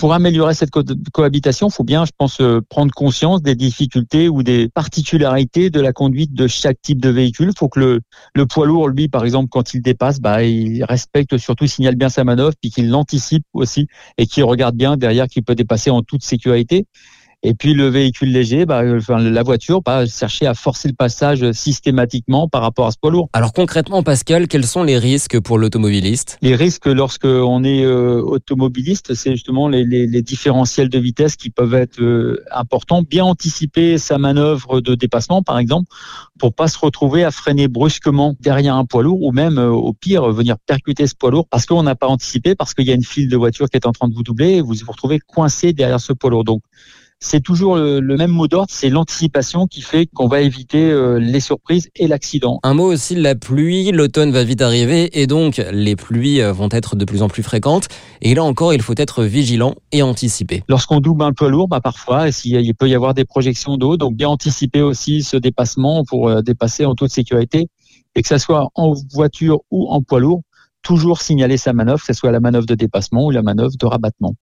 pour améliorer cette cohabitation, il faut bien, je pense, euh, prendre conscience des difficultés ou des particularités de la conduite de chaque type de véhicule. Il faut que le, le poids lourd, lui, par exemple, quand il dépasse, bah, il respecte surtout, signale bien sa manœuvre, puis qu'il l'anticipe aussi et qu'il regarde bien derrière qu'il peut dépasser en toute sécurité. Et puis le véhicule léger, bah, enfin, la voiture, pas chercher à forcer le passage systématiquement par rapport à ce poids lourd. Alors concrètement, Pascal, quels sont les risques pour l'automobiliste? Les risques lorsque on est euh, automobiliste, c'est justement les, les, les, différentiels de vitesse qui peuvent être euh, importants. Bien anticiper sa manœuvre de dépassement, par exemple, pour pas se retrouver à freiner brusquement derrière un poids lourd ou même euh, au pire venir percuter ce poids lourd parce qu'on n'a pas anticipé, parce qu'il y a une file de voiture qui est en train de vous doubler et vous vous retrouvez coincé derrière ce poids lourd. Donc c'est toujours le, même mot d'ordre, c'est l'anticipation qui fait qu'on va éviter euh, les surprises et l'accident. Un mot aussi, la pluie, l'automne va vite arriver et donc les pluies euh, vont être de plus en plus fréquentes. Et là encore, il faut être vigilant et anticiper. Lorsqu'on double un poids lourd, bah parfois, il peut y avoir des projections d'eau, donc bien anticiper aussi ce dépassement pour euh, dépasser en toute sécurité. Et que ça soit en voiture ou en poids lourd, toujours signaler sa manœuvre, que ce soit la manœuvre de dépassement ou la manœuvre de rabattement.